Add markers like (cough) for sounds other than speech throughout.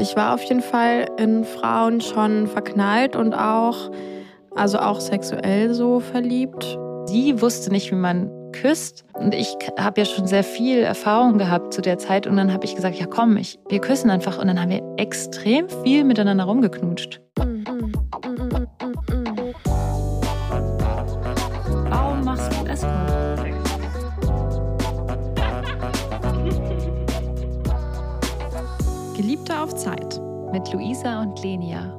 Ich war auf jeden Fall in Frauen schon verknallt und auch, also auch sexuell so verliebt. Sie wusste nicht, wie man küsst. Und ich habe ja schon sehr viel Erfahrung gehabt zu der Zeit. Und dann habe ich gesagt, ja komm, ich, wir küssen einfach. Und dann haben wir extrem viel miteinander rumgeknutscht. Warum Mit Luisa und Lenia.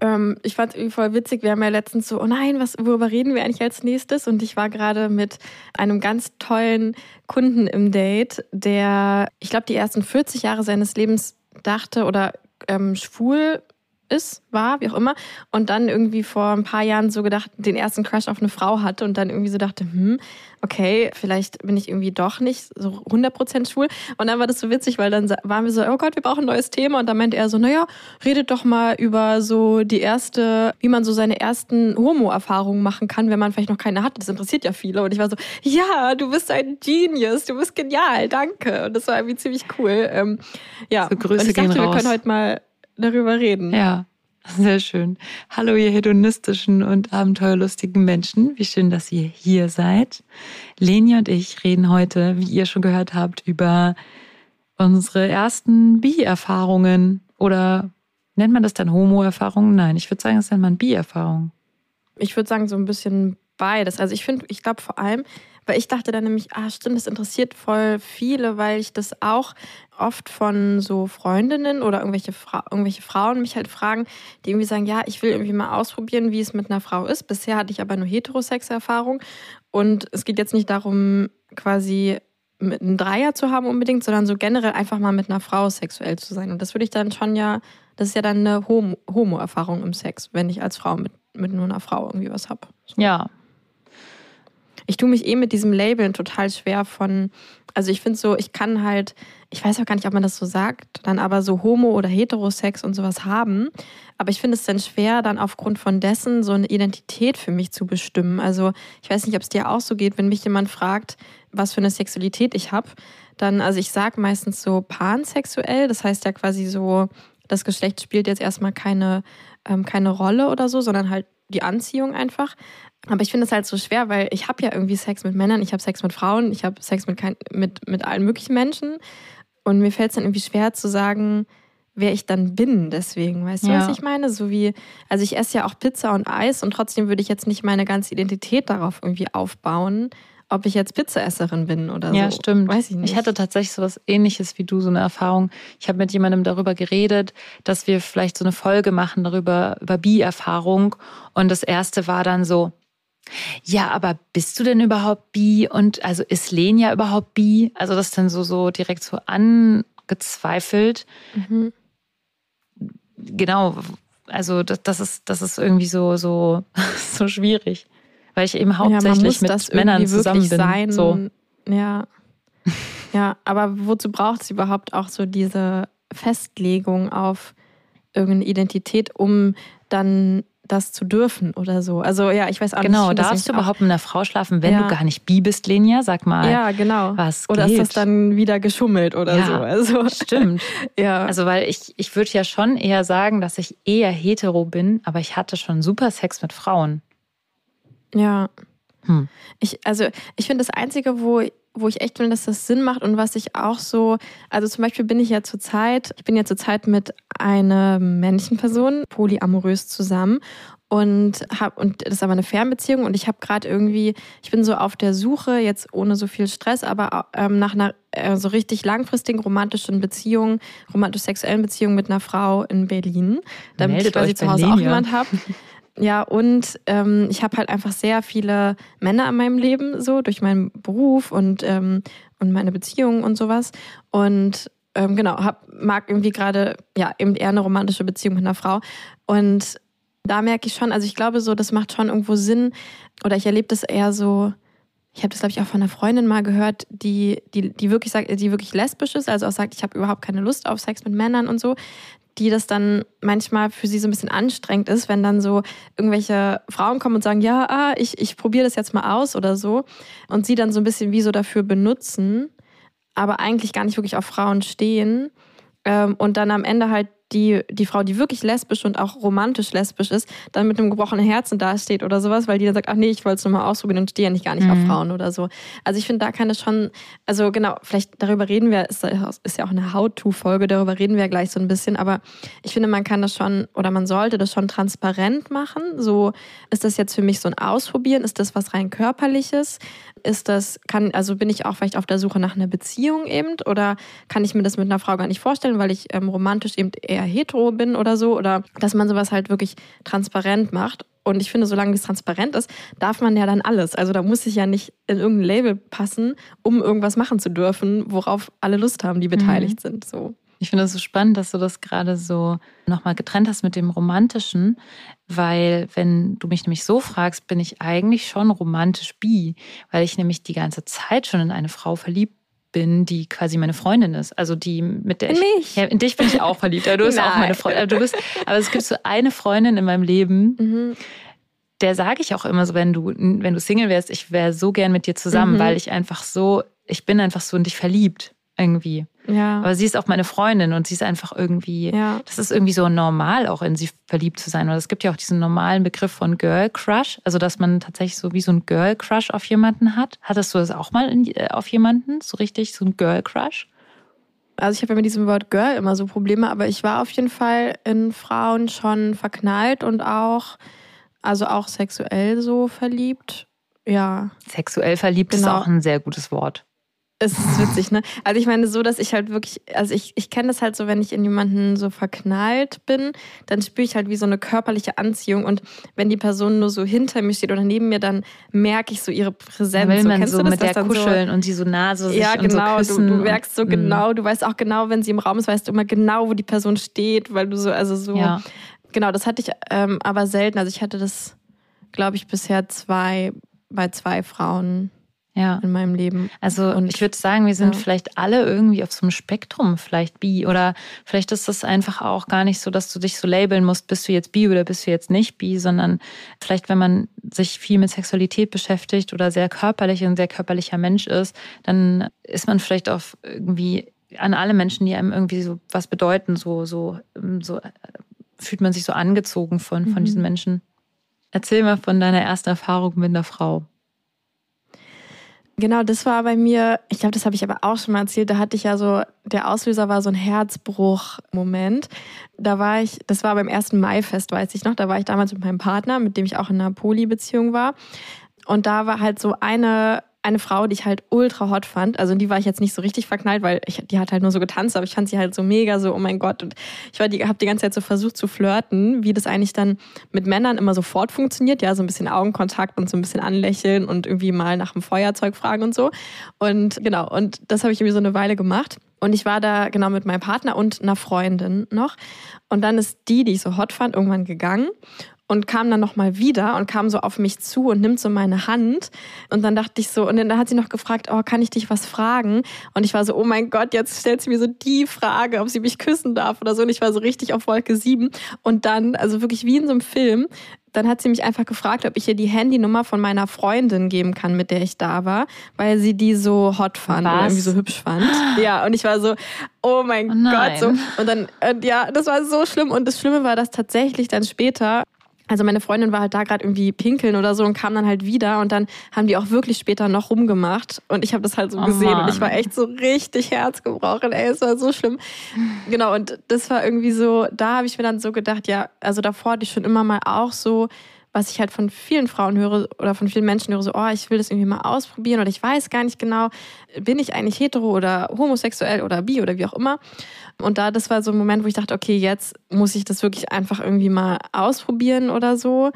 Ähm, ich fand es voll witzig. Wir haben ja letztens so, oh nein, was, worüber reden wir eigentlich als nächstes? Und ich war gerade mit einem ganz tollen Kunden im Date, der, ich glaube, die ersten 40 Jahre seines Lebens dachte oder ähm, schwul ist, war, wie auch immer, und dann irgendwie vor ein paar Jahren so gedacht, den ersten Crush auf eine Frau hatte und dann irgendwie so dachte, hm, okay, vielleicht bin ich irgendwie doch nicht so 100% schwul. Und dann war das so witzig, weil dann waren wir so, oh Gott, wir brauchen ein neues Thema. Und dann meinte er so, naja, redet doch mal über so die erste, wie man so seine ersten Homo-Erfahrungen machen kann, wenn man vielleicht noch keine hat. Das interessiert ja viele. Und ich war so, ja, du bist ein Genius, du bist genial, danke. Und das war irgendwie ziemlich cool. Ähm, ja, so Grüße und ich dachte, wir können heute mal darüber reden. Ja, sehr schön. Hallo, ihr hedonistischen und abenteuerlustigen Menschen. Wie schön, dass ihr hier seid. Leni und ich reden heute, wie ihr schon gehört habt, über unsere ersten Bi-Erfahrungen. Oder nennt man das dann Homo-Erfahrungen? Nein, ich würde sagen, das nennt man Bi-Erfahrungen. Ich würde sagen, so ein bisschen beides. Also ich finde, ich glaube vor allem, weil ich dachte dann nämlich, ah, stimmt, das interessiert voll viele, weil ich das auch oft von so Freundinnen oder irgendwelche, Fra irgendwelche Frauen mich halt fragen, die irgendwie sagen, ja, ich will irgendwie mal ausprobieren, wie es mit einer Frau ist. Bisher hatte ich aber nur Heterosex-Erfahrung. Und es geht jetzt nicht darum, quasi mit einem Dreier zu haben unbedingt, sondern so generell einfach mal mit einer Frau sexuell zu sein. Und das würde ich dann schon ja, das ist ja dann eine Homo- Homo-Erfahrung im Sex, wenn ich als Frau mit, mit nur einer Frau irgendwie was habe. So. Ja, Ich tue mich eh mit diesem Labeln total schwer von, also ich finde so, ich kann halt, ich weiß auch gar nicht, ob man das so sagt, dann aber so Homo- oder Heterosex und sowas haben. Aber ich finde es dann schwer, dann aufgrund von dessen so eine Identität für mich zu bestimmen. Also ich weiß nicht, ob es dir auch so geht, wenn mich jemand fragt, was für eine Sexualität ich habe, dann, also ich sage meistens so pansexuell, das heißt ja quasi so, das Geschlecht spielt jetzt erstmal keine, ähm, keine Rolle oder so, sondern halt die Anziehung einfach. Aber ich finde es halt so schwer, weil ich habe ja irgendwie Sex mit Männern, ich habe Sex mit Frauen, ich habe Sex mit, kein, mit, mit allen möglichen Menschen. Und mir fällt es dann irgendwie schwer zu sagen, wer ich dann bin. Deswegen, weißt du, Ja. was ich meine? So wie, also ich esse ja auch Pizza und Eis und trotzdem würde ich jetzt nicht meine ganze Identität darauf irgendwie aufbauen, ob ich jetzt Pizzaesserin bin oder Ja, so. stimmt. Weiß ich nicht. Ich hatte tatsächlich so was ähnliches wie du, so eine Erfahrung. Ich habe mit jemandem darüber geredet, dass wir vielleicht so eine Folge machen darüber, über Bi-Erfahrung. Und das erste war dann so, ja, aber bist du denn überhaupt bi? Und also ist Lenia überhaupt bi? Also das dann so, so direkt so angezweifelt. Mhm. Genau, also das, das ist, das ist irgendwie so, so, (laughs) so schwierig. Weil ich eben ja, hauptsächlich muss mit das Männern zusammen bin. sein. So. Ja. ja, aber wozu braucht es überhaupt auch so diese Festlegung auf irgendeine Identität, um dann das zu dürfen oder so? Also ja, ich weiß auch Genau, nicht. das darfst du überhaupt mit einer Frau schlafen, wenn Ja. du gar nicht bi bist, Lenia? Sag mal. Ja, genau. was Oder ist das geht? dann wieder geschummelt oder Ja, so? Also, (laughs) Stimmt. ja. Also, weil ich, ich würde ja schon eher sagen, dass ich eher hetero bin, aber ich hatte schon super Sex mit Frauen. Ja. Hm. Ich, also ich finde das Einzige, wo, wo ich echt finde, dass das Sinn macht und was ich auch so, also zum Beispiel bin ich ja zurzeit, ich bin ja zurzeit mit einer männlichen Person polyamorös zusammen und hab und das ist aber eine Fernbeziehung und ich habe gerade irgendwie, ich bin so auf der Suche jetzt ohne so viel Stress, aber ähm, nach einer äh, so richtig langfristigen romantischen Beziehung, romantisch-sexuellen Beziehung mit einer Frau in Berlin, damit Meldet ich quasi zu Hause auch jemand habe. (laughs) Ja, und ähm, ich habe halt einfach sehr viele Männer in meinem Leben, so durch meinen Beruf und, ähm, und meine Beziehungen und sowas. Und ähm, genau, hab, mag irgendwie gerade, ja, eben eher eine romantische Beziehung mit einer Frau. Und da merke ich schon, also ich glaube so, das macht schon irgendwo Sinn. Oder ich erlebe das eher so, ich habe das, glaube ich, auch von einer Freundin mal gehört, die, die, die wirklich sagt, die wirklich lesbisch ist, also auch sagt, ich habe überhaupt keine Lust auf Sex mit Männern und so, die das dann manchmal für sie so ein bisschen anstrengend ist, wenn dann so irgendwelche Frauen kommen und sagen, ja, ah, ich, ich probiere das jetzt mal aus oder so. Und sie dann so ein bisschen wie so dafür benutzen, aber eigentlich gar nicht wirklich auf Frauen stehen. Ähm, und dann am Ende halt die, die Frau, die wirklich lesbisch und auch romantisch lesbisch ist, dann mit einem gebrochenen Herzen dasteht oder sowas, weil die dann sagt, ach nee, ich wollte es nur mal ausprobieren und stehe ja nicht gar nicht mhm. auf Frauen oder so. Also ich finde, da kann es schon, also genau, vielleicht darüber reden wir, ist, ist ja auch eine How-To-Folge, darüber reden wir gleich so ein bisschen, aber ich finde, man kann das schon oder man sollte das schon transparent machen. So, ist das jetzt für mich so ein Ausprobieren? Ist das was rein körperliches? Ist das, kann, also bin ich auch vielleicht auf der Suche nach einer Beziehung eben oder kann ich mir das mit einer Frau gar nicht vorstellen, weil ich ähm, romantisch eben eher hetero bin oder so oder dass man sowas halt wirklich transparent macht. Und ich finde, solange es transparent ist, darf man ja dann alles. Also da muss ich ja nicht in irgendein Label passen, um irgendwas machen zu dürfen, worauf alle Lust haben, die beteiligt mhm. sind. So. Ich finde es so spannend, dass du das gerade so nochmal getrennt hast mit dem Romantischen, weil wenn du mich nämlich so fragst, bin ich eigentlich schon romantisch bi, weil ich nämlich die ganze Zeit schon in eine Frau verliebt bin, die quasi meine Freundin ist. Also die, mit der in ich. Mich. Ja, in dich bin ich auch verliebt. Du bist auch meine Freundin. Du bist, aber es gibt so eine Freundin in meinem Leben, mhm. der sage ich auch immer so, wenn du, wenn du Single wärst, ich wäre so gern mit dir zusammen, mhm. weil ich einfach so, ich bin einfach so in dich verliebt irgendwie. Ja. Aber sie ist auch meine Freundin und sie ist einfach irgendwie, ja. das ist irgendwie so normal, auch in sie verliebt zu sein. Oder es gibt ja auch diesen normalen Begriff von Girl Crush, also dass man tatsächlich so wie so ein Girl Crush auf jemanden hat. Hattest du das auch mal in, äh, auf jemanden, so richtig, so ein Girl Crush? Also ich habe ja mit diesem Wort Girl immer so Probleme, aber ich war auf jeden Fall in Frauen schon verknallt und auch, also auch sexuell so verliebt. Ja. Sexuell verliebt genau. ist auch ein sehr gutes Wort. Es ist witzig, ne? Also ich meine so, dass ich halt wirklich, also ich, ich kenne das halt so, wenn ich in jemanden so verknallt bin, dann spüre ich halt wie so eine körperliche Anziehung und wenn die Person nur so hinter mir steht oder neben mir, dann merke ich so ihre Präsenz. Will man so, so mit der kuscheln so, und sie so nah so Ja, genau, so du, du merkst so genau, du weißt auch genau, wenn sie im Raum ist, weißt du immer genau, wo die Person steht, weil du so, also so, ja. genau, das hatte ich ähm, aber selten. Also ich hatte das, glaube ich, bisher zwei, bei zwei Frauen ja. in meinem Leben. Also und ich würde sagen, wir sind ja. vielleicht alle irgendwie auf so einem Spektrum, vielleicht bi. Oder vielleicht ist das einfach auch gar nicht so, dass du dich so labeln musst, bist du jetzt bi oder bist du jetzt nicht bi, sondern vielleicht, wenn man sich viel mit Sexualität beschäftigt oder sehr körperlich und sehr körperlicher Mensch ist, dann ist man vielleicht auf irgendwie an alle Menschen, die einem irgendwie so was bedeuten, so, so, so äh, fühlt man sich so angezogen von, von mhm. diesen Menschen. Erzähl mal von deiner ersten Erfahrung mit einer Frau. Genau, das war bei mir, ich glaube, das habe ich aber auch schon mal erzählt, da hatte ich ja so, der Auslöser war so ein Herzbruch-Moment. Da war ich, das war beim ersten Maifest, weiß ich noch, da war ich damals mit meinem Partner, mit dem ich auch in einer Poly-Beziehung war. Und da war halt so eine eine Frau, die ich halt ultra hot fand. Also die war ich jetzt nicht so richtig verknallt, weil ich, die hat halt nur so getanzt, aber ich fand sie halt so mega so, oh mein Gott. Und ich die, habe die ganze Zeit so versucht zu flirten, wie das eigentlich dann mit Männern immer sofort funktioniert. Ja, so ein bisschen Augenkontakt und so ein bisschen anlächeln und irgendwie mal nach dem Feuerzeug fragen und so. Und genau, und das habe ich irgendwie so eine Weile gemacht. Und ich war da genau mit meinem Partner und einer Freundin noch. Und dann ist die, die ich so hot fand, irgendwann gegangen und kam dann nochmal wieder und kam so auf mich zu und nimmt so meine Hand. Und dann dachte ich so, und dann hat sie noch gefragt, oh, kann ich dich was fragen? Und ich war so, oh mein Gott, jetzt stellt sie mir so die Frage, ob sie mich küssen darf oder so. Und ich war so richtig auf Wolke 7. Und dann, also wirklich wie in so einem Film, dann hat sie mich einfach gefragt, ob ich ihr die Handynummer von meiner Freundin geben kann, mit der ich da war, weil sie die so hot fand Was? oder irgendwie so hübsch fand. Ja, und ich war so, oh mein oh Gott, so. Und dann, und ja, das war so schlimm. Und das Schlimme war, dass tatsächlich dann später also meine Freundin war halt da gerade irgendwie pinkeln oder so und kam dann halt wieder und dann haben die auch wirklich später noch rumgemacht und ich habe das halt so oh gesehen Mann. und ich war echt so richtig herzgebrochen, ey, es war so schlimm. Genau und das war irgendwie so, da habe ich mir dann so gedacht, ja, also davor hatte ich schon immer mal auch so was ich halt von vielen Frauen höre oder von vielen Menschen höre, so, oh, ich will das irgendwie mal ausprobieren oder ich weiß gar nicht genau, bin ich eigentlich hetero oder homosexuell oder bi oder wie auch immer. Und da, das war so ein Moment, wo ich dachte, okay, jetzt muss ich das wirklich einfach irgendwie mal ausprobieren oder so,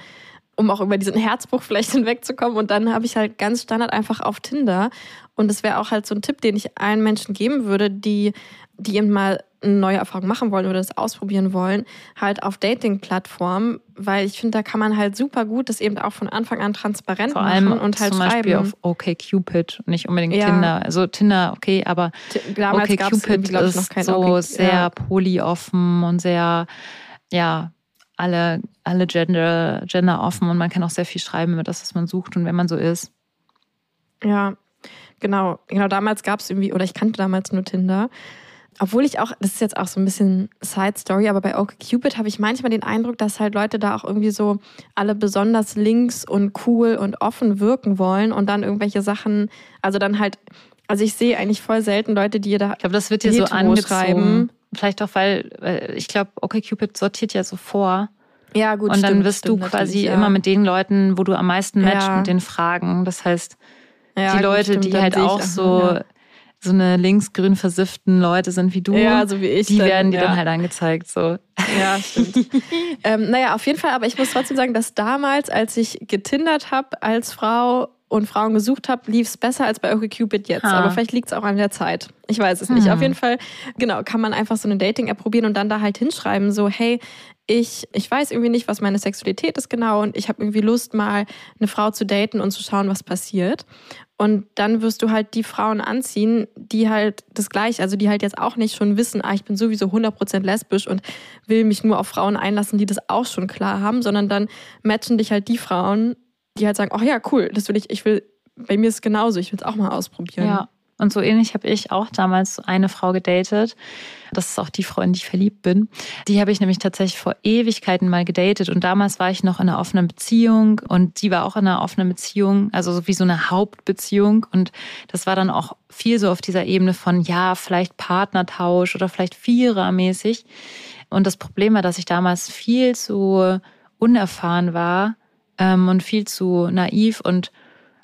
um auch über diesen Herzbruch vielleicht (laughs) hinwegzukommen. Und dann habe ich halt ganz standard einfach auf Tinder. Und das wäre auch halt so ein Tipp, den ich allen Menschen geben würde, die, die eben mal eine neue Erfahrung machen wollen oder das ausprobieren wollen, halt auf Dating-Plattformen, weil ich finde, da kann man halt super gut das eben auch von Anfang an transparent Vor allem machen und halt zum Beispiel schreiben. auf OkCupid, nicht unbedingt ja. Tinder. Also Tinder, okay, aber OkCupid ist noch kein so okay. sehr ja. polyoffen und sehr, ja, alle, alle Gender, Gender offen und man kann auch sehr viel schreiben über das, was man sucht und wenn man so ist. Ja, genau. Genau, damals gab es irgendwie, oder ich kannte damals nur Tinder. Obwohl ich auch, das ist jetzt auch so ein bisschen Side Story, aber bei OkCupid habe ich manchmal den Eindruck, dass halt Leute da auch irgendwie so alle besonders links und cool und offen wirken wollen und dann irgendwelche Sachen, also dann halt, also ich sehe eigentlich voll selten Leute, die da. Ich glaube, das wird dir so angezogen. Vielleicht auch, weil ich glaube, OkCupid sortiert ja so vor. Ja, gut. Und dann wirst du quasi ja. immer mit den Leuten, wo du am meisten matchst ja. mit den Fragen. Das heißt, ja, die Leute, stimmt, die halt auch so so eine linksgrün versifften Leute sind wie du, ja, so wie ich, die dann, werden dir ja. dann halt angezeigt. So. Ja, stimmt. (laughs) ähm, naja, auf jeden Fall, aber ich muss trotzdem sagen, dass damals, als ich getindert habe als Frau und Frauen gesucht habe, lief es besser als bei OkCupid jetzt. Ha. Aber vielleicht liegt es auch an der Zeit. Ich weiß es nicht. Hm. Auf jeden Fall, genau, kann man einfach so eine Dating-App probieren und dann da halt hinschreiben, so, hey, ich, ich weiß irgendwie nicht, was meine Sexualität ist genau und ich habe irgendwie Lust, mal eine Frau zu daten und zu schauen, was passiert. Und dann wirst du halt die Frauen anziehen, die halt das gleiche, also die halt jetzt auch nicht schon wissen, ah, ich bin sowieso 100% lesbisch und will mich nur auf Frauen einlassen, die das auch schon klar haben, sondern dann matchen dich halt die Frauen, die halt sagen, ach oh ja, cool, das will ich, ich will, bei mir ist es genauso, ich will es auch mal ausprobieren. Ja. Und so ähnlich habe ich auch damals eine Frau gedatet. Das ist auch die Frau, in die ich verliebt bin. Die habe ich nämlich tatsächlich vor Ewigkeiten mal gedatet. Und damals war ich noch in einer offenen Beziehung und sie war auch in einer offenen Beziehung, also so wie so eine Hauptbeziehung. Und das war dann auch viel so auf dieser Ebene von, ja, vielleicht Partnertausch oder vielleicht Vierermäßig. Und das Problem war, dass ich damals viel zu unerfahren war ähm, und viel zu naiv und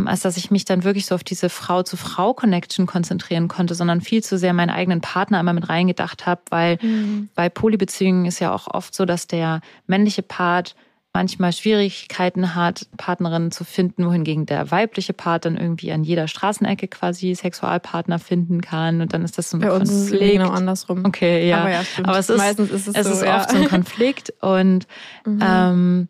als dass ich mich dann wirklich so auf diese Frau-zu-Frau-Connection konzentrieren konnte, sondern viel zu sehr meinen eigenen Partner immer mit reingedacht habe, weil mhm. bei Polybeziehungen ist ja auch oft so, dass der männliche Part manchmal Schwierigkeiten hat, Partnerinnen zu finden, wohingegen der weibliche Part dann irgendwie an jeder Straßenecke quasi Sexualpartner finden kann und dann ist das so ein Bei Konflikt. Uns ist es genau andersrum. Okay, ja. Aber, ja, Aber es ist, Meistens ist es, es so, ist ja. oft so ein Konflikt und (laughs) mhm. ähm,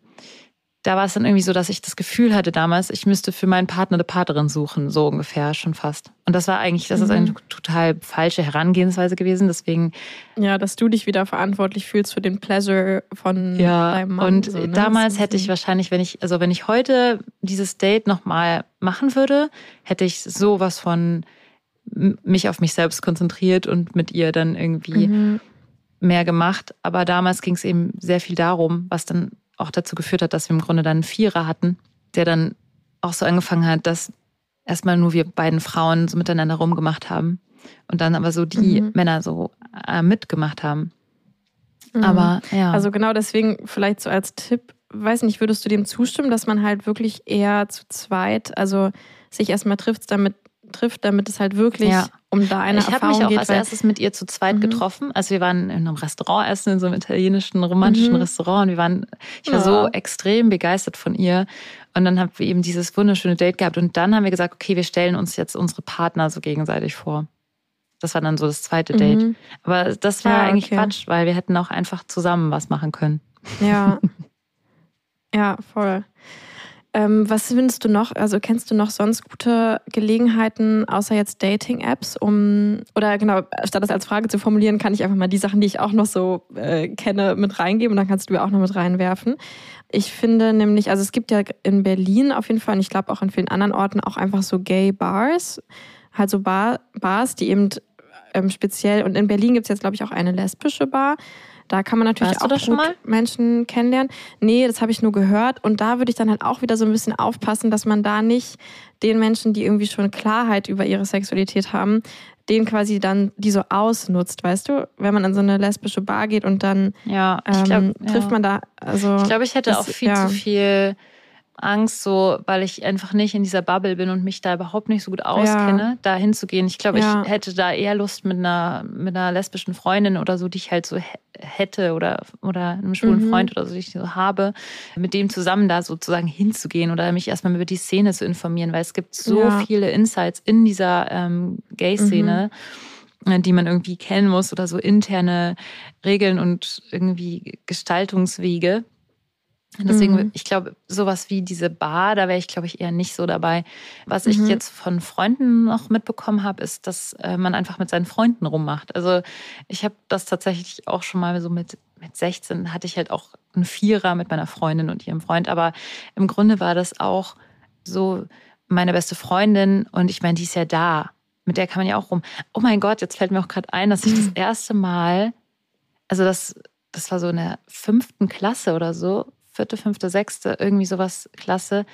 da war es dann irgendwie so, dass ich das Gefühl hatte damals, ich müsste für meinen Partner eine Partnerin suchen, so ungefähr schon fast. Und das war eigentlich, das ist eine mhm. total falsche Herangehensweise gewesen. Deswegen. Ja, dass du dich wieder verantwortlich fühlst für den Pleasure von ja, deinem Mann. Und so, ne? damals hätte ich wahrscheinlich, wenn ich, also wenn ich heute dieses Date nochmal machen würde, hätte ich sowas von mich auf mich selbst konzentriert und mit ihr dann irgendwie mhm. mehr gemacht. Aber damals ging es eben sehr viel darum, was dann auch dazu geführt hat, dass wir im Grunde dann einen Vierer hatten, der dann auch so angefangen hat, dass erstmal nur wir beiden Frauen so miteinander rumgemacht haben und dann aber so die mhm. Männer so äh, mitgemacht haben. Mhm. Aber ja. Also genau deswegen vielleicht so als Tipp, weiß nicht, würdest du dem zustimmen, dass man halt wirklich eher zu zweit, also sich erstmal trifft, damit trifft, damit es halt wirklich ja. um da eine ich Erfahrung geht. Ich habe mich auch als erstes mit ihr zu zweit mhm. getroffen. Also wir waren in einem Restaurant essen, in so einem italienischen, romantischen mhm. Restaurant. Und wir waren, ich war ja. so extrem begeistert von ihr. Und dann haben wir eben dieses wunderschöne Date gehabt. Und dann haben wir gesagt, okay, wir stellen uns jetzt unsere Partner so gegenseitig vor. Das war dann so das zweite Date. Mhm. Aber das war ja, eigentlich okay. Quatsch, weil wir hätten auch einfach zusammen was machen können. Ja. (laughs) ja, voll. Ähm, was findest du noch? Also kennst du noch sonst gute Gelegenheiten, außer jetzt Dating-Apps, um oder genau, statt das als Frage zu formulieren, kann ich einfach mal die Sachen, die ich auch noch so äh, kenne, mit reingeben und dann kannst du auch noch mit reinwerfen. Ich finde nämlich, also es gibt ja in Berlin auf jeden Fall und ich glaube auch in vielen anderen Orten auch einfach so Gay Bars, halt so Bar, Bars, die eben ähm, speziell und in Berlin gibt es jetzt glaube ich auch eine lesbische Bar da kann man natürlich Warst auch mal? Menschen kennenlernen. Nee, das habe ich nur gehört. Und da würde ich dann halt auch wieder so ein bisschen aufpassen, dass man da nicht den Menschen, die irgendwie schon Klarheit über ihre Sexualität haben, den quasi dann die so ausnutzt, weißt du? Wenn man an so eine lesbische Bar geht und dann ja, ähm, glaub, trifft ja. man da. Also ich glaube, ich hätte das, auch viel ja. zu viel Angst, so weil ich einfach nicht in dieser Bubble bin und mich da überhaupt nicht so gut auskenne, ja. da hinzugehen. Ich glaube, ja. ich hätte da eher Lust mit einer, mit einer lesbischen Freundin oder so, die ich halt so hätte oder, oder einem schwulen mhm. Freund oder so, die ich so habe, mit dem zusammen da sozusagen hinzugehen oder mich erstmal über die Szene zu informieren, weil es gibt so ja. viele Insights in dieser ähm, Gay-Szene. Mhm. die man irgendwie kennen muss oder so interne Regeln und irgendwie Gestaltungswege, Deswegen, mhm. ich glaube, sowas wie diese Bar, da wäre ich, glaube ich, eher nicht so dabei. Was mhm. ich jetzt von Freunden noch mitbekommen habe, ist, dass äh, man einfach mit seinen Freunden rummacht. Also ich habe das tatsächlich auch schon mal so mit, mit 16 hatte ich halt auch einen Vierer mit meiner Freundin und ihrem Freund. Aber im Grunde war das auch so meine beste Freundin und ich meine, die ist ja da. mit der kann man ja auch rum. Oh mein Gott, jetzt fällt mir auch gerade ein, dass ich das erste Mal, also das, das war so in der fünften Klasse oder so, vierte, fünfte, sechste, irgendwie sowas Klasse,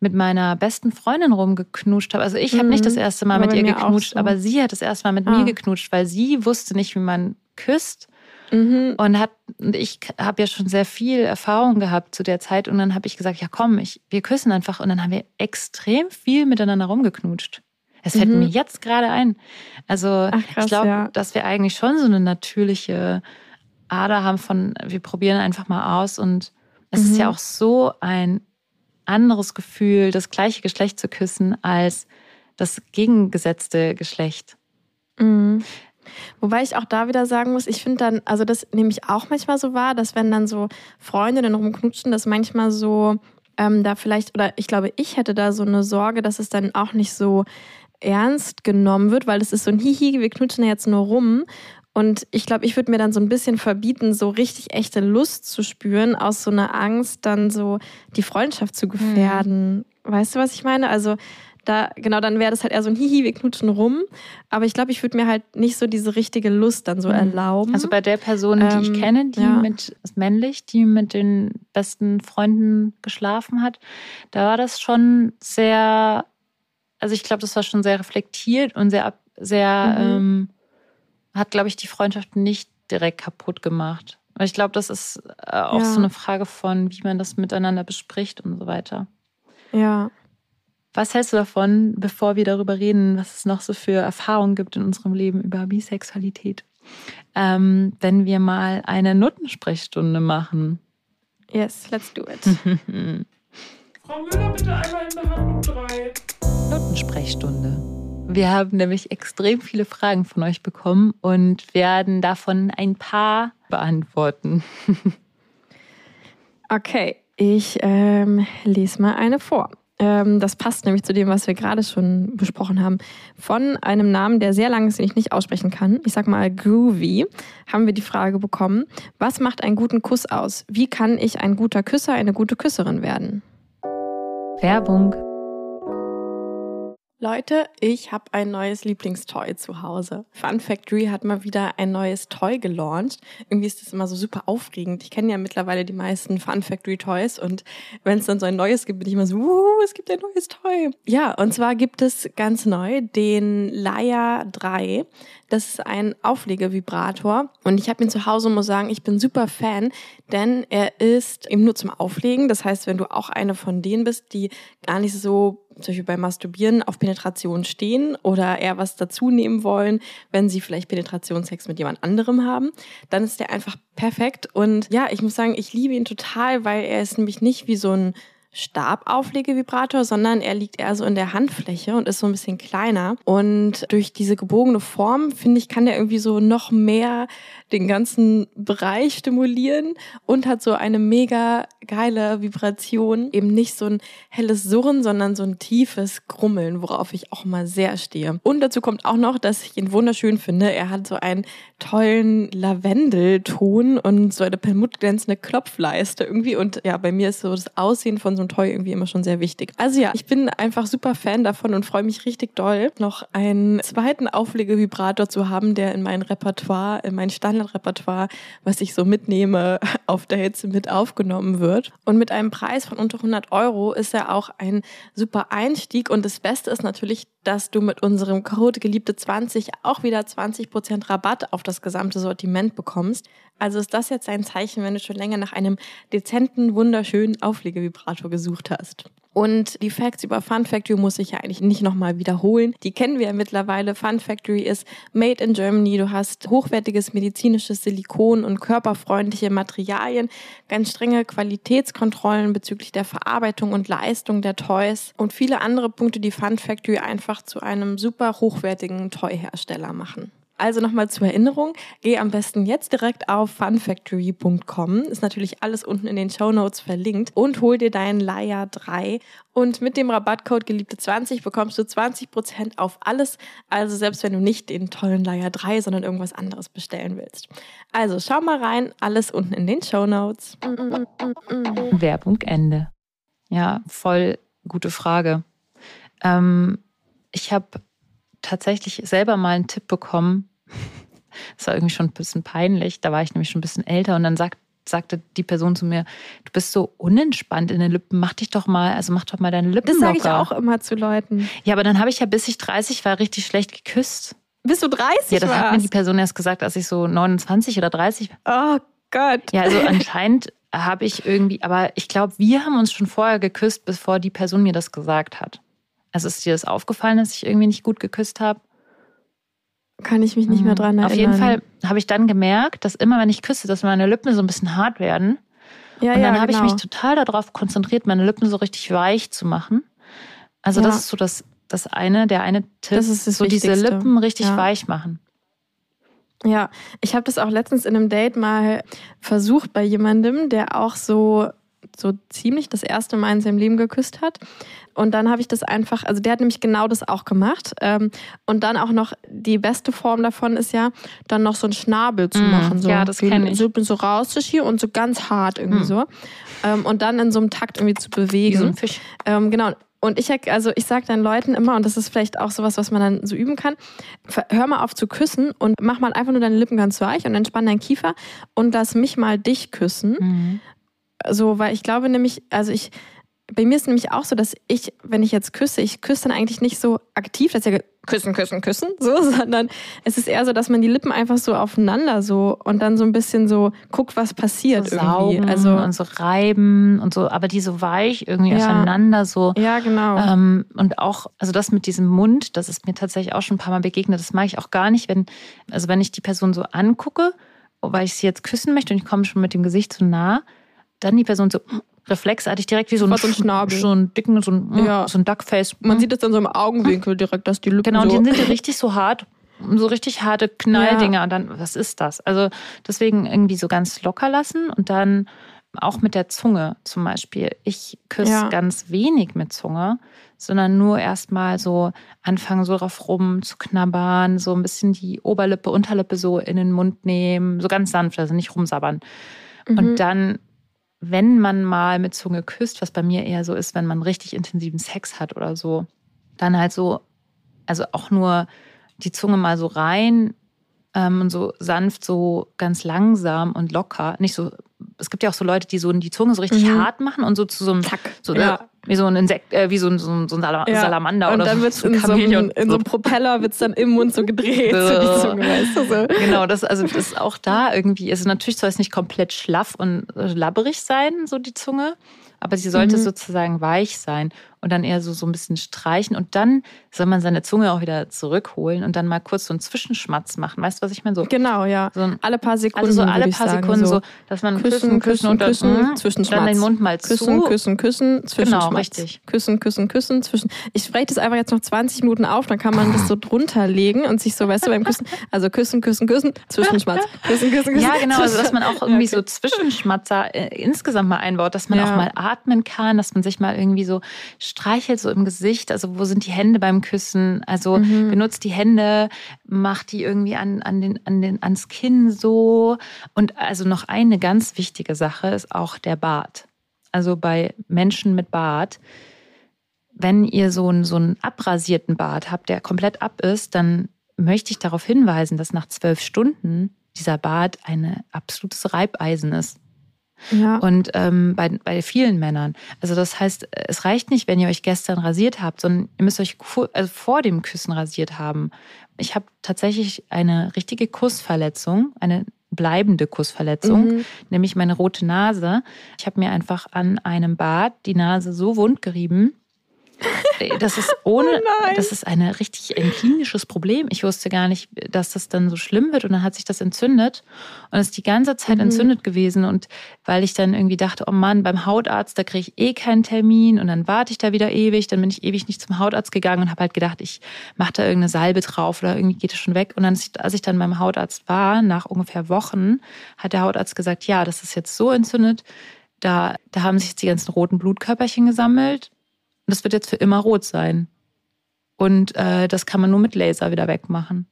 mit meiner besten Freundin rumgeknutscht habe. Also ich habe nicht das mhm. erste Mal mit ihr geknutscht, so. aber sie hat das erste Mal mit ah. mir geknutscht, weil sie wusste nicht, wie man küsst. Mhm. Und, hat, und ich habe ja schon sehr viel Erfahrung gehabt zu der Zeit. Und dann habe ich gesagt, ja komm, ich, wir küssen einfach. Und dann haben wir extrem viel miteinander rumgeknutscht. Es fällt mhm. mir jetzt gerade ein. Also Ach, krass, ich glaube, ja. dass wir eigentlich schon so eine natürliche Ader haben von, wir probieren einfach mal aus. Und es mhm. ist ja mhm. auch so ein anderes Gefühl, das gleiche Geschlecht zu küssen, als das gegengesetzte Geschlecht. Mhm. Wobei ich auch da wieder sagen muss, ich finde dann, also das nehme ich auch manchmal so wahr, dass wenn dann so Freundinnen rumknutschen, dass manchmal so ähm, da vielleicht, oder ich glaube, ich hätte da so eine Sorge, dass es dann auch nicht so ernst genommen wird, weil es ist so ein Hihi, wir knutschen ja jetzt nur rum. Und ich glaube, ich würde mir dann so ein bisschen verbieten, so richtig echte Lust zu spüren, aus so einer Angst, dann so die Freundschaft zu gefährden. Mhm. Weißt du, was ich meine? Also da, genau, dann wäre das halt eher so ein Hihi, wir knutschen rum. Aber ich glaube, ich würde mir halt nicht so diese richtige Lust dann so mhm. erlauben. Also bei der Person, die ähm, ich kenne, die ja. mit, ist männlich, die mit den besten Freunden geschlafen hat, da war das schon sehr, also ich glaube, das war schon sehr reflektiert und sehr, sehr, mhm. ähm, hat, glaube ich, die Freundschaft nicht direkt kaputt gemacht. Aber ich glaube, das ist äh, auch ja. so eine Frage von, wie man das miteinander bespricht und so weiter. Ja. Was hältst du davon, bevor wir darüber reden, was es noch so für Erfahrungen gibt in unserem Leben über Bisexualität, ähm, wenn wir mal eine Notensprechstunde machen? Yes, let's do it. (laughs) Frau Müller, bitte einmal in Behandlung 3. Notensprechstunde. Wir haben nämlich extrem viele Fragen von euch bekommen und werden davon ein paar beantworten. (laughs) okay, ich ähm, lese mal eine vor. Ähm, das passt nämlich zu dem, was wir gerade schon besprochen haben. Von einem Namen, der sehr lang ist, den ich nicht aussprechen kann, ich sag mal Groovy, haben wir die Frage bekommen, was macht einen guten Kuss aus? Wie kann ich ein guter Küsser, eine gute Küsserin werden? Werbung Leute, ich habe ein neues Lieblingstoy zu Hause. Fun Factory hat mal wieder ein neues Toy gelauncht. Irgendwie ist das immer so super aufregend. Ich kenne ja mittlerweile die meisten Fun Factory Toys und wenn es dann so ein neues gibt, bin ich immer so, uh, es gibt ein neues Toy. Ja, und zwar gibt es ganz neu den Laia 3. Das ist ein Auflegevibrator und ich habe ihn zu Hause und muss sagen, ich bin super Fan, denn er ist eben nur zum Auflegen. Das heißt, wenn du auch eine von denen bist, die gar nicht so zum Beispiel beim Masturbieren auf Penetration stehen oder eher was dazu nehmen wollen, wenn sie vielleicht Penetrationssex mit jemand anderem haben, dann ist der einfach perfekt. Und ja, ich muss sagen, ich liebe ihn total, weil er ist nämlich nicht wie so ein Stabauflegevibrator, sondern er liegt eher so in der Handfläche und ist so ein bisschen kleiner. Und durch diese gebogene Form, finde ich, kann der irgendwie so noch mehr den ganzen Bereich stimulieren und hat so eine mega geile Vibration. Eben nicht so ein helles Surren, sondern so ein tiefes Grummeln, worauf ich auch mal sehr stehe. Und dazu kommt auch noch, dass ich ihn wunderschön finde. Er hat so einen tollen Lavendelton und so eine perlmuttglänzende Klopfleiste irgendwie. Und ja, bei mir ist so das Aussehen von so einem Toy irgendwie immer schon sehr wichtig. Also ja, ich bin einfach super Fan davon und freue mich richtig doll, noch einen zweiten Auflegevibrator zu haben, der in mein Repertoire, in mein Standard Repertoire, was ich so mitnehme, (laughs) auf Dates mit aufgenommen wird. Und mit einem Preis von unter 100 Euro ist er auch ein super Einstieg. Und das Beste ist natürlich, dass du mit unserem Code Geliebte 20 auch wieder 20% Rabatt auf das gesamte Sortiment bekommst. Also ist das jetzt ein Zeichen, wenn du schon länger nach einem dezenten, wunderschönen Auflegevibrator gesucht hast. Und die Facts über Fun Factory muss ich ja eigentlich nicht nochmal wiederholen. Die kennen wir ja mittlerweile. Fun Factory ist made in Germany. Du hast hochwertiges medizinisches Silikon und körperfreundliche Materialien, ganz strenge Qualitätskontrollen bezüglich der Verarbeitung und Leistung der Toys und viele andere Punkte, die Fun Factory einfach zu einem super hochwertigen Toy-Hersteller machen. Also nochmal zur Erinnerung, geh am besten jetzt direkt auf funfactory.com, ist natürlich alles unten in den Show Notes verlinkt und hol dir deinen Laia 3 und mit dem Rabattcode Geliebte20 bekommst du 20% auf alles, also selbst wenn du nicht den tollen Laia 3, sondern irgendwas anderes bestellen willst. Also schau mal rein, alles unten in den Show Notes. Werbung Ende. Ja, voll gute Frage. Ähm, ich habe tatsächlich selber mal einen Tipp bekommen. (laughs) Das war irgendwie schon ein bisschen peinlich. Da war ich nämlich schon ein bisschen älter und dann sagt, sagte die Person zu mir, du bist so unentspannt in den Lippen, mach dich doch mal, also mach doch mal deine Lippen Das sage ich auch immer zu Leuten. Ja, aber dann habe ich ja, bis ich 30 war, richtig schlecht geküsst. Bist du 30 Ja, das hat mir warst? die Person erst gesagt, als ich so 29 oder 30 war. Oh Gott. Ja, also (laughs) anscheinend habe ich irgendwie, aber ich glaube, wir haben uns schon vorher geküsst, bevor die Person mir das gesagt hat. Also ist dir das aufgefallen, dass ich irgendwie nicht gut geküsst habe? Kann ich mich nicht mehr dran erinnern. Auf jeden Fall habe ich dann gemerkt, dass immer, wenn ich küsse, dass meine Lippen so ein bisschen hart werden. Ja, Und dann ja, habe genau. ich mich total darauf konzentriert, meine Lippen so richtig weich zu machen. Also Ja. das ist so das, das eine, der eine Tipp. Das ist das so diese Wichtigste. Lippen richtig Ja. weich machen. Ja, ich habe das auch letztens in einem Date mal versucht bei jemandem, der auch so, so ziemlich das erste Mal in seinem Leben geküsst hat. Und dann habe ich das einfach, also der hat nämlich genau das auch gemacht. Ähm, Und dann auch noch, die beste Form davon ist ja, dann noch so einen Schnabel zu Mm, machen. So, ja, das Wie- kenn ich. So, so rauszuschieben und so ganz hart irgendwie Mm. so. Ähm, Und dann in so einem Takt irgendwie zu Wie bewegen. so ein Fisch. Ähm, genau. Und ich, also ich sage dann Leuten immer, und das ist vielleicht auch sowas, was man dann so üben kann, hör mal auf zu küssen und mach mal einfach nur deine Lippen ganz weich und entspann deinen Kiefer und lass mich mal dich küssen. Mhm. So, weil ich glaube nämlich, also ich, bei mir ist nämlich auch so, dass ich, wenn ich jetzt küsse, ich küsse dann eigentlich nicht so aktiv, dass ich küssen, küssen, küssen, so, (laughs) sondern es ist eher so, dass man die Lippen einfach so aufeinander so und dann so ein bisschen so guckt, was passiert so irgendwie. saugen Also, und so reiben und so, aber die so weich irgendwie Ja. auseinander so. ja, genau. Ähm, und auch, also das mit diesem Mund, das ist mir tatsächlich auch schon ein paar Mal begegnet. Das mag ich auch gar nicht, wenn, also wenn ich die Person so angucke, weil ich sie jetzt küssen möchte und ich komme schon mit dem Gesicht zu nah, dann die Person so reflexartig direkt wie so ein, so ein Schnabel. so ein dicken, so ein, Ja. so ein Duckface. man sieht es dann so im Augenwinkel direkt, dass die Lippen Genau, und so... die sind ja richtig so hart. So richtig harte Knalldinger. Und dann, was ist das? Also deswegen irgendwie so ganz locker lassen und dann auch mit der Zunge zum Beispiel. Ich küsse Ja. ganz wenig mit Zunge, sondern nur erstmal so anfangen, so drauf rum zu knabbern, so ein bisschen die Oberlippe, Unterlippe so in den Mund nehmen, so ganz sanft, also nicht rumsabbern. Mhm. Und dann, wenn man mal mit Zunge küsst, was bei mir eher so ist, wenn man richtig intensiven Sex hat oder so, dann halt so, also auch nur die Zunge mal so rein ähm, und so sanft, so ganz langsam und locker. Nicht so, es gibt ja auch so Leute, die so die Zunge so richtig Mhm. hart machen und so zu so einem, Zack. so, Ja. äh, wie so ein Insekt, äh, wie so ein, so ein, so ein Sala Ja. Salamander und oder dann so. wird es so in, so einem, in so einem Propeller wird's dann im Mund so gedreht, so die Zunge, weißt du so. Genau, das, also das ist auch da irgendwie, also natürlich soll es nicht komplett schlaff und äh, labberig sein, so die Zunge, aber sie sollte Mhm. sozusagen weich sein und dann eher so, so ein bisschen streichen und dann soll man seine Zunge auch wieder zurückholen und dann mal kurz so einen Zwischenschmatz machen. Weißt du, was ich meine? So, Genau, ja. so ein, Alle paar Sekunden. also so alle paar sagen, Sekunden so, dass man Küssen, küssen, und dann, küssen, mm, Zwischenschmatz. dann den Mund mal Küssen, zu. küssen, küssen, Zwischenschmatz. Genau, richtig. Küssen, küssen, küssen, zwischen. Ich spreche das einfach jetzt noch 20 Minuten auf, dann kann man das so drunter legen und sich so, weißt du, beim Küssen, also küssen, küssen, küssen, Zwischenschmatz. (laughs) Küssen, küssen, küssen. Ja, genau, also dass man auch irgendwie Ja, okay. so Zwischenschmatzer äh, insgesamt mal einbaut, dass man Ja. auch mal atmen kann, dass man sich mal irgendwie so streichelt, so im Gesicht. Also wo sind die Hände beim Küssen? Also Mhm. benutzt die Hände, macht die irgendwie an, an den, an den, ans Kinn so. Und also noch eine ganz wichtige Sache ist auch der Bart. Also bei Menschen mit Bart, wenn ihr so einen, so einen abrasierten Bart habt, der komplett ab ist, dann möchte ich darauf hinweisen, dass nach zwölf Stunden dieser Bart ein absolutes Reibeisen ist. Ja. Und ähm, bei, bei vielen Männern. Also das heißt, es reicht nicht, wenn ihr euch gestern rasiert habt, sondern ihr müsst euch vor, also vor dem Küssen rasiert haben. Ich habe tatsächlich eine richtige Kussverletzung, eine bleibende Kussverletzung, Mhm. nämlich meine rote Nase. Ich habe mir einfach an einem Bart die Nase so wund gerieben. Das ist (laughs) ohne, Oh das ist eine richtig ein klinisches Problem. Ich wusste gar nicht, dass das dann so schlimm wird. Und dann hat sich das entzündet. Und ist die ganze Zeit Mhm. entzündet gewesen. Und weil ich dann irgendwie dachte, oh Mann, beim Hautarzt, da kriege ich eh keinen Termin. Und dann warte ich da wieder ewig, dann bin ich ewig nicht zum Hautarzt gegangen und habe halt gedacht, ich mache da irgendeine Salbe drauf oder irgendwie geht es schon weg. Und dann, als ich dann beim Hautarzt war, nach ungefähr Wochen, hat der Hautarzt gesagt, ja, das ist jetzt so entzündet, da, da haben sich jetzt die ganzen roten Blutkörperchen gesammelt und das wird jetzt für immer rot sein. Und äh, das kann man nur mit Laser wieder wegmachen.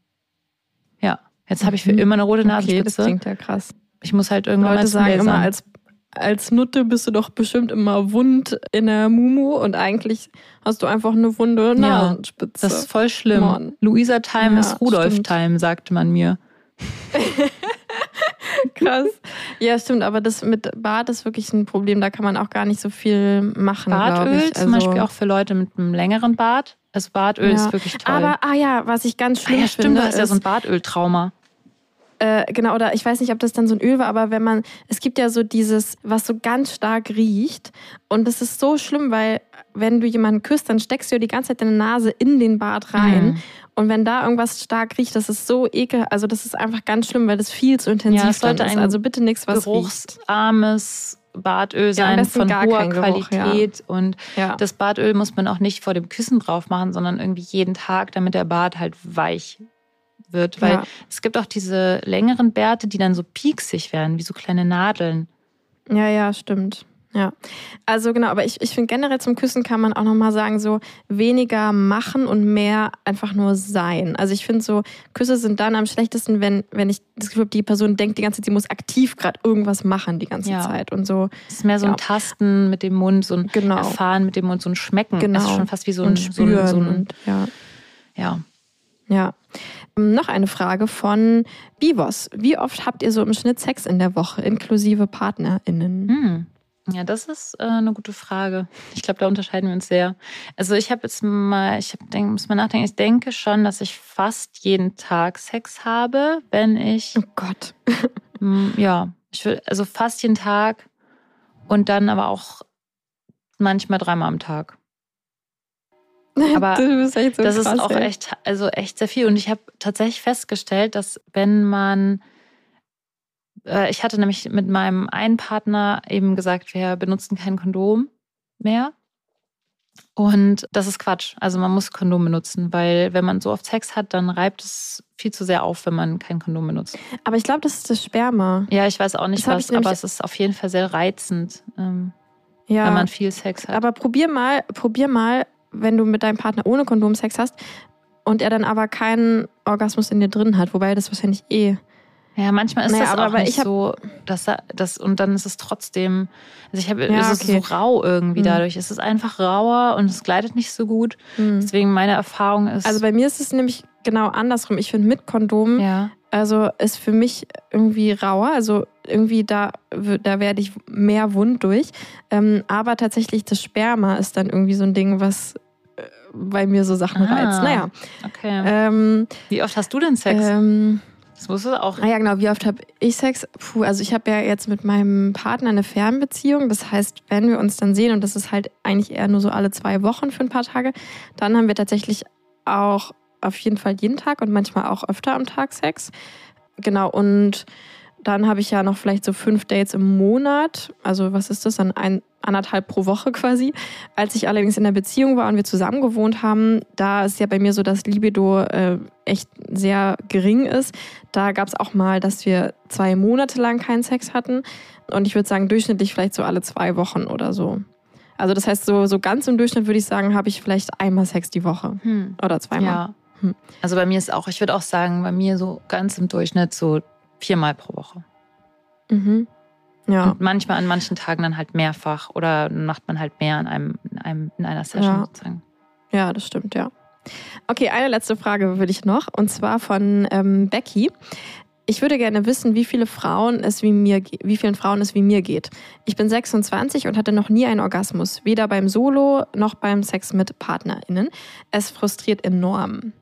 Ja, jetzt habe ich für Mhm. immer eine rote Okay, das Nasenspitze. klingt ja krass. ich muss halt irgendwann mal Leute zum sagen Laser. immer, als, als Nutte bist du doch bestimmt immer wund in der Mumu und eigentlich hast du einfach eine wunde Nasenspitze. Das ist voll schlimm. Luisa Time Ja, ist Rudolf stimmt. Time, sagte man mir. (laughs) (laughs) Krass. Ja, stimmt, aber das mit Bart ist wirklich ein Problem. Da kann man auch gar nicht so viel machen. Bartöl ich. zum Also- Beispiel auch für Leute mit einem längeren Bart. Also Bartöl Ja. ist wirklich toll. Aber, ah ja, was ich ganz ah, schlimm ja, stimmt, finde. du hast ja ist, so ein Bartöltrauma. äh, genau, oder ich weiß nicht, ob das dann so ein Öl war, aber wenn man, es gibt ja so dieses, was so ganz stark riecht. Und das ist so schlimm, weil wenn du jemanden küsst, dann steckst du ja die ganze Zeit deine Nase in den Bart rein. Mhm. Und wenn da irgendwas stark riecht, das ist so ekel, also das ist einfach ganz schlimm, weil das viel zu intensiv Ja, es sollte ist. Also bitte nichts, was riecht. Geruchsarmes Bartöl Ja, am sein besten von hoher Geruch, ja. Qualität. Und Ja. das Bartöl muss man auch nicht vor dem Küssen drauf machen, sondern irgendwie jeden Tag, damit der Bart halt weich wird. Weil Ja. es gibt auch diese längeren Bärte, die dann so pieksig werden, wie so kleine Nadeln. Ja, ja, stimmt. Ja. Also genau, aber ich, ich finde generell zum Küssen kann man auch nochmal sagen, so weniger machen und mehr einfach nur sein. Also ich finde so, Küsse sind dann am schlechtesten, wenn, wenn ich das Gefühl habe, die Person denkt die ganze Zeit, sie muss aktiv gerade irgendwas machen die ganze Ja. Zeit. Und so, Es ist mehr so ein Ja. Tasten mit dem Mund, so ein Genau. Erfahren mit dem Mund, so ein Schmecken. Genau. Es ist schon fast wie so ein, und so ein, spüren. so ein ja. ja. Ja. Ähm, Noch eine Frage von Bivos. Wie oft habt ihr so im Schnitt Sex in der Woche, inklusive PartnerInnen? Hm. Ja, das ist äh, eine gute Frage. Ich glaube, da unterscheiden wir uns sehr. Also ich habe jetzt mal, ich hab, denk, muss mal nachdenken, ich denke schon, dass ich fast jeden Tag Sex habe, wenn ich, Oh Gott. (laughs) ja, ich will, also fast jeden Tag und dann aber auch manchmal dreimal am Tag. (laughs) Aber bist echt so das krass, ist auch ey. echt, also echt sehr viel. Und ich habe tatsächlich festgestellt, dass wenn man, ich hatte nämlich mit meinem einen Partner eben gesagt, wir benutzen kein Kondom mehr. Und das ist Quatsch. Also man muss Kondom benutzen, weil wenn man so oft Sex hat, dann reibt es viel zu sehr auf, wenn man kein Kondom benutzt. Aber ich glaube, das ist das Sperma. Ja, ich weiß auch nicht Das was, aber es ist auf jeden Fall sehr reizend, ähm, Ja. wenn man viel Sex hat. Aber probier mal, probier mal, wenn du mit deinem Partner ohne Kondom Sex hast und er dann aber keinen Orgasmus in dir drin hat, wobei das wahrscheinlich eh. Ja, manchmal ist Naja, das aber- auch aber nicht so, dass da- das und dann ist es trotzdem, also ich habe, Ja, es ist okay. so rau irgendwie Hm. dadurch. Es ist einfach rauer und es gleitet nicht so gut. Hm. Deswegen meine Erfahrung ist, Also bei mir ist es nämlich genau andersrum. Ich finde mit Kondom, ja, also ist für mich irgendwie rauer. Also irgendwie da, da werde ich mehr wund durch. Ähm, aber tatsächlich das Sperma ist dann irgendwie so ein Ding, was äh, bei mir so Sachen Ah. reizt. Naja. okay. Ähm, Wie oft hast du denn Sex? ähm, das musst du auch. Ah ja, genau. Wie oft habe ich Sex? Puh, also ich habe ja jetzt mit meinem Partner eine Fernbeziehung. Das heißt, wenn wir uns dann sehen, und das ist halt eigentlich eher nur so alle zwei Wochen für ein paar Tage, dann haben wir tatsächlich auch auf jeden Fall jeden Tag und manchmal auch öfter am Tag Sex. Genau, und dann habe ich ja noch vielleicht so fünf Dates im Monat. Also was ist das dann? Ein, anderthalb pro Woche quasi. Als ich allerdings in der Beziehung war und wir zusammen gewohnt haben, da ist ja bei mir so, dass Libido äh, echt sehr gering ist. Da gab es auch mal, dass wir zwei Monate lang keinen Sex hatten. Und ich würde sagen, durchschnittlich vielleicht so alle zwei Wochen oder so. Also das heißt, so, so ganz im Durchschnitt würde ich sagen, habe ich vielleicht einmal Sex die Woche. Hm. Oder zweimal. Ja. Hm. Also bei mir ist auch, ich würde auch sagen, bei mir so ganz im Durchschnitt so viermal pro Woche. Mhm. Ja. Und manchmal an manchen Tagen dann halt mehrfach oder macht man halt mehr in einem, in einem in einer Session Ja. sozusagen. Ja, das stimmt, ja. Okay, eine letzte Frage würde ich noch, und zwar von ähm, Becky. Ich würde gerne wissen, wie viele Frauen es wie mir, wie vielen Frauen es wie mir geht. Ich bin 26 und hatte noch nie einen Orgasmus, weder beim Solo noch beim Sex mit PartnerInnen. Es frustriert enorm.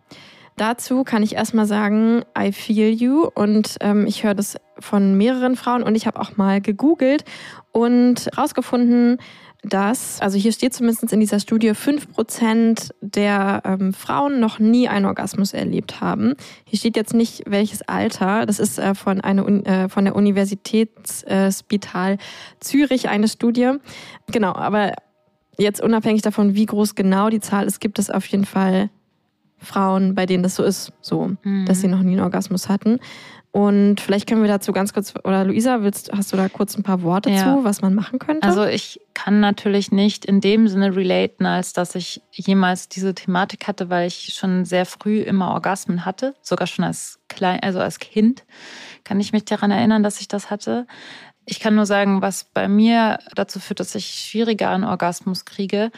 Dazu kann ich erstmal sagen, I feel you und ähm, ich höre das von mehreren Frauen und ich habe auch mal gegoogelt und rausgefunden, dass, also hier steht zumindest in dieser Studie, 5% der ähm, Frauen noch nie einen Orgasmus erlebt haben. Hier steht jetzt nicht, welches Alter. Das ist äh, von, einer, Uni- äh, von der Universitätsspital Zürich eine Studie. Genau, aber jetzt unabhängig davon, wie groß genau die Zahl ist, gibt es auf jeden Fall Frauen, bei denen das so ist, so, Mhm. dass sie noch nie einen Orgasmus hatten. Und vielleicht können wir dazu ganz kurz, oder Luisa, willst, hast du da kurz ein paar Worte Ja. zu, was man machen könnte? Also ich kann natürlich nicht in dem Sinne relaten, als dass ich jemals diese Thematik hatte, weil ich schon sehr früh immer Orgasmen hatte, sogar schon als klein, also als Kind kann ich mich daran erinnern, dass ich das hatte. Ich kann nur sagen, was bei mir dazu führt, dass ich schwieriger einen Orgasmus kriege,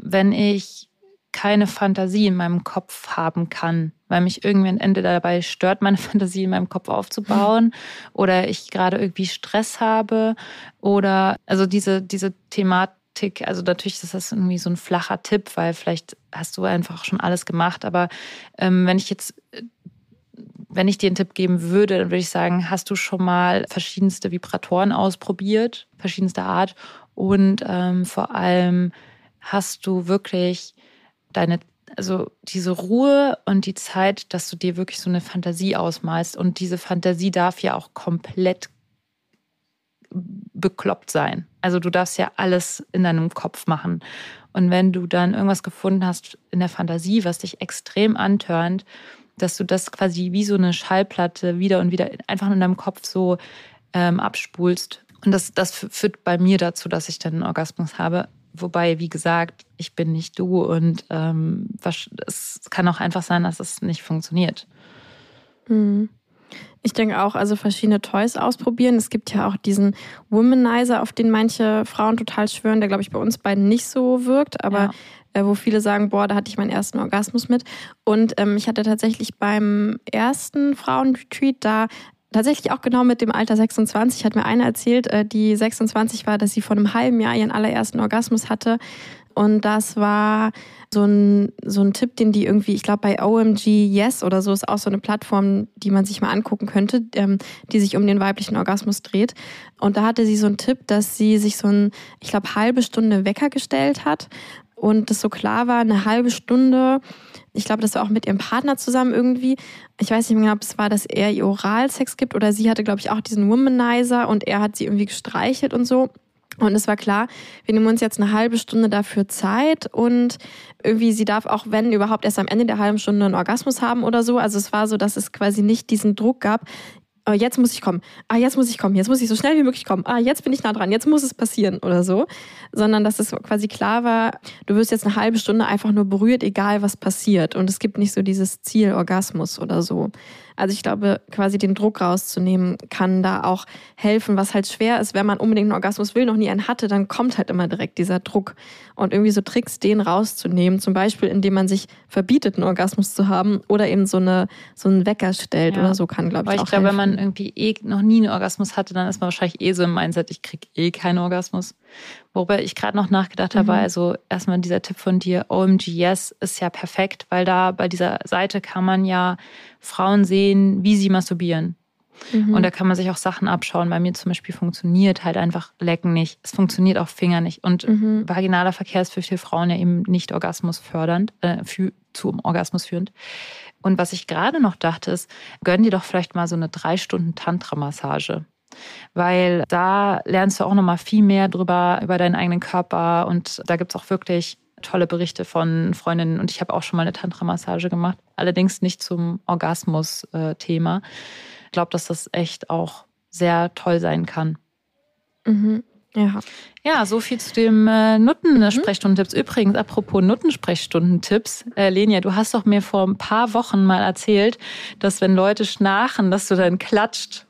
wenn ich keine Fantasie in meinem Kopf haben kann, weil mich irgendwie ein Ende dabei stört, meine (laughs) Fantasie in meinem Kopf aufzubauen oder ich gerade irgendwie Stress habe oder also diese, diese Thematik, also natürlich ist das irgendwie so ein flacher Tipp, weil vielleicht hast du einfach schon alles gemacht, aber ähm, wenn ich jetzt wenn ich dir einen Tipp geben würde, dann würde ich sagen, hast du schon mal verschiedenste Vibratoren ausprobiert, verschiedenster Art und ähm, vor allem hast du wirklich deine, also diese Ruhe und die Zeit, dass du dir wirklich so eine Fantasie ausmalst. Und diese Fantasie darf ja auch komplett bekloppt sein. Also du darfst ja alles in deinem Kopf machen. Und wenn du dann irgendwas gefunden hast in der Fantasie, was dich extrem antörnt, dass du das quasi wie so eine Schallplatte wieder und wieder einfach in deinem Kopf so ähm, abspulst. Und das, das führt bei mir dazu, dass ich dann einen Orgasmus habe. Wobei, wie gesagt, ich bin nicht du und ähm, es kann auch einfach sein, dass es nicht funktioniert. Mhm. Ich denke auch, also verschiedene Toys ausprobieren. Es gibt ja auch diesen Womanizer, auf den manche Frauen total schwören, der, glaube ich, bei uns beiden nicht so wirkt, aber ja. äh, wo viele sagen, boah, da hatte ich meinen ersten Orgasmus mit. Und ähm, ich hatte tatsächlich beim ersten Frauenretreat da tatsächlich auch genau mit dem Alter 26 hat mir eine erzählt, äh, die 26 war, dass sie vor einem halben Jahr ihren allerersten Orgasmus hatte. Und das war so ein, so ein Tipp, den die irgendwie, ich glaube bei OMG Yes oder so ist auch so eine Plattform, die man sich mal angucken könnte, ähm, die sich um den weiblichen Orgasmus dreht. Und da hatte sie so einen Tipp, dass sie sich so ein, ich glaube, halbe Stunde Wecker gestellt hat und das so klar war, eine halbe Stunde ich glaube, das war auch mit ihrem Partner zusammen irgendwie. Ich weiß nicht mehr genau, ob es war, dass er ihr Oralsex gibt oder sie hatte, glaube ich, auch diesen Womanizer und er hat sie irgendwie gestreichelt und so. Und es war klar, wir nehmen uns jetzt eine halbe Stunde dafür Zeit und irgendwie sie darf auch, wenn überhaupt, erst am Ende der halben Stunde einen Orgasmus haben oder so. Also es war so, dass es quasi nicht diesen Druck gab, oh, jetzt muss ich kommen, ah, jetzt muss ich kommen, jetzt muss ich so schnell wie möglich kommen, ah, jetzt bin ich nah dran, jetzt muss es passieren oder so, sondern dass es quasi klar war, du wirst jetzt eine halbe Stunde einfach nur berührt, egal was passiert. Und es gibt nicht so dieses Ziel Orgasmus oder so. Also ich glaube, quasi den Druck rauszunehmen, kann da auch helfen, was halt schwer ist, wenn man unbedingt einen Orgasmus will, noch nie einen hatte, dann kommt halt immer direkt dieser Druck. Und irgendwie so Tricks, den rauszunehmen, zum Beispiel, indem man sich verbietet, einen Orgasmus zu haben oder eben so, eine, so einen Wecker stellt ja. oder so, kann, glaube ich, Aber ich glaube, wenn man irgendwie eh noch nie einen Orgasmus hatte, dann ist man wahrscheinlich eh so im Mindset, ich kriege eh keinen Orgasmus. Worüber ich gerade noch nachgedacht habe, mhm. also erstmal dieser Tipp von dir, OMG Yes ist ja perfekt, weil da bei dieser Seite kann man ja Frauen sehen, wie sie masturbieren. Mhm. Und da kann man sich auch Sachen abschauen. Bei mir zum Beispiel funktioniert halt einfach Lecken nicht. Es funktioniert auch Finger nicht. Und mhm. vaginaler Verkehr ist für viele Frauen ja eben nicht Orgasmus fördernd, äh, für, zum Orgasmus führend. Und was ich gerade noch dachte, ist, gönn dir doch vielleicht mal so eine drei Stunden Tantra-Massage weil da lernst du auch noch mal viel mehr drüber über deinen eigenen Körper und da gibt es auch wirklich tolle Berichte von Freundinnen und ich habe auch schon mal eine Tantra-Massage gemacht, allerdings nicht zum Orgasmus-Thema. Ich glaube, dass das echt auch sehr toll sein kann. Mhm. Ja. Ja, so viel zu dem äh, Nutten-Sprechstundentipps. Übrigens, apropos Nutten-Sprechstundentipps, äh, Lenia, du hast doch mir vor ein paar Wochen mal erzählt, dass wenn Leute schnarchen, dass du dann klatscht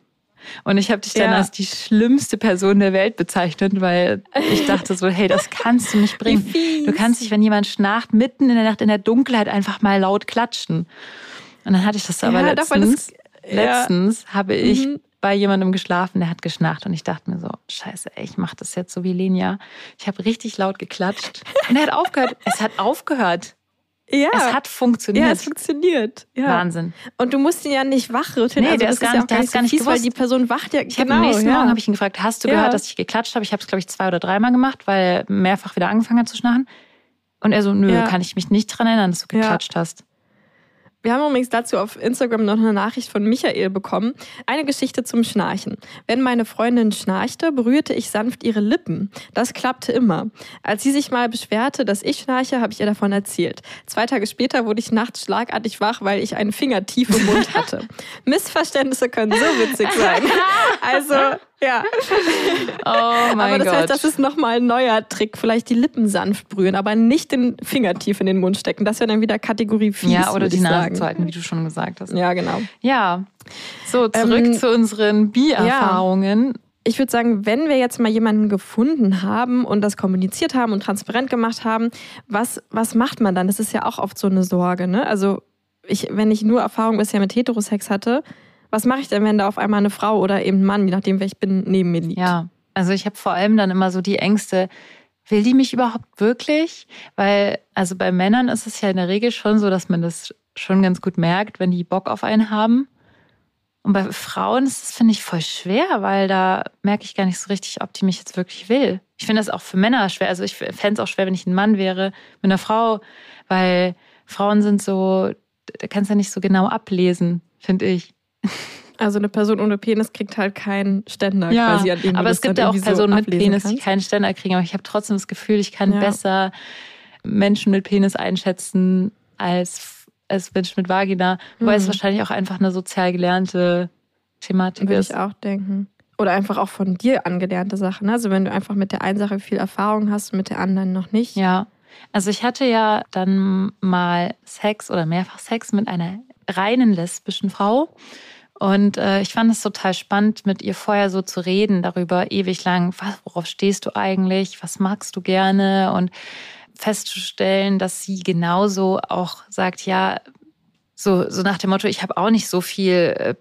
und ich habe dich dann ja. als die schlimmste Person der Welt bezeichnet, weil ich dachte so, hey, das kannst du nicht bringen. Du kannst nicht, wenn jemand schnarcht, mitten in der Nacht in der Dunkelheit einfach mal laut klatschen. Und dann hatte ich das aber ja, letztens. Das, ja. Letztens habe ich mhm. bei jemandem geschlafen, der hat geschnarcht und ich dachte mir so, scheiße, ey, ich mache das jetzt so wie Lenia. Ich habe richtig laut geklatscht und er hat aufgehört. es hat aufgehört. Ja. Es hat funktioniert. Ja, es funktioniert. Ja. Wahnsinn. Und du musst ihn ja nicht wachrütteln. Nee, also der ist gar, nicht, der ist gar nicht fies, weil die Person wacht ja ich genau. Am nächsten ja. Morgen habe ich ihn gefragt, hast du ja. gehört, dass ich geklatscht habe? Ich habe es, glaube ich, zwei oder dreimal gemacht, weil mehrfach wieder angefangen hat zu schnarchen. Und er so, nö, kann ich mich nicht dran erinnern, dass du geklatscht hast. Wir haben übrigens dazu auf Instagram noch eine Nachricht von Michael bekommen. Eine Geschichte zum Schnarchen. Wenn meine Freundin schnarchte, berührte ich sanft ihre Lippen. Das klappte immer. Als sie sich mal beschwerte, dass ich schnarche, habe ich ihr davon erzählt. Zwei Tage später wurde ich nachts schlagartig wach, weil ich einen Finger tief im Mund hatte. (laughs) Missverständnisse können so witzig sein. (laughs) Also, ja. (laughs) Oh mein aber das Gott. heißt, das ist nochmal ein neuer Trick. Vielleicht die Lippen sanft brühen, aber nicht den Finger tief in den Mund stecken. Das wäre dann wieder Kategorie 4. Ja, oder die Nase zu halten, wie du schon gesagt hast. Ja, genau. Ja. So, zurück ähm, zu unseren Bi-Erfahrungen. ich würde sagen, wenn wir jetzt mal jemanden gefunden haben und das kommuniziert haben und transparent gemacht haben, was, was macht man dann? Das ist ja auch oft so eine Sorge. Ne? Also ich, wenn ich nur Erfahrung bisher mit Heterosex hatte, was mache ich denn, wenn da auf einmal eine Frau oder eben ein Mann, je nachdem, wer ich bin, neben mir liegt? Ja, also ich habe vor allem dann immer so die Ängste, will die mich überhaupt wirklich? Weil, also bei Männern ist es ja in der Regel schon so, dass man das schon ganz gut merkt, wenn die Bock auf einen haben. Und bei Frauen ist das, finde ich, voll schwer, weil da merke ich gar nicht so richtig, ob die mich jetzt wirklich will. Ich finde das auch für Männer schwer. Also ich fände es auch schwer, wenn ich ein Mann wäre mit einer Frau, weil Frauen sind so, da kannst du ja nicht so genau ablesen, finde ich. Also eine Person ohne Penis kriegt halt keinen Ständer ja, quasi an dem Aber es gibt ja auch Personen so mit Penis, kannst. die keinen Ständer kriegen. Aber ich habe trotzdem das Gefühl, ich kann Ja. besser Menschen mit Penis einschätzen als, als Menschen mit Vagina. Wobei es Mhm. wahrscheinlich auch einfach eine sozial gelernte Thematik Würde ist. ich auch denken. Oder einfach auch von dir angelernte Sachen. ne? Also wenn du einfach mit der einen Sache viel Erfahrung hast und mit der anderen noch nicht. Ja. Also ich hatte ja dann mal Sex oder mehrfach Sex mit einer reinen lesbischen Frau. Und äh, ich fand es total spannend, mit ihr vorher so zu reden, darüber ewig lang, worauf stehst du eigentlich, was magst du gerne und festzustellen, dass sie genauso auch sagt, ja, so, so nach dem Motto, ich habe auch nicht so viel, äh,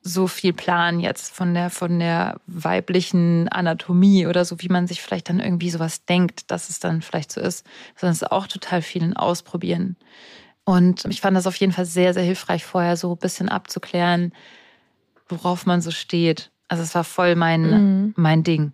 so viel Plan jetzt von der, von der weiblichen Anatomie oder so, wie man sich vielleicht dann irgendwie sowas denkt, dass es dann vielleicht so ist, sondern es ist auch total vielen Ausprobieren. Und ich fand das auf jeden Fall sehr, sehr hilfreich, vorher so ein bisschen abzuklären, worauf man so steht. Also es war voll mein, Mhm. mein Ding.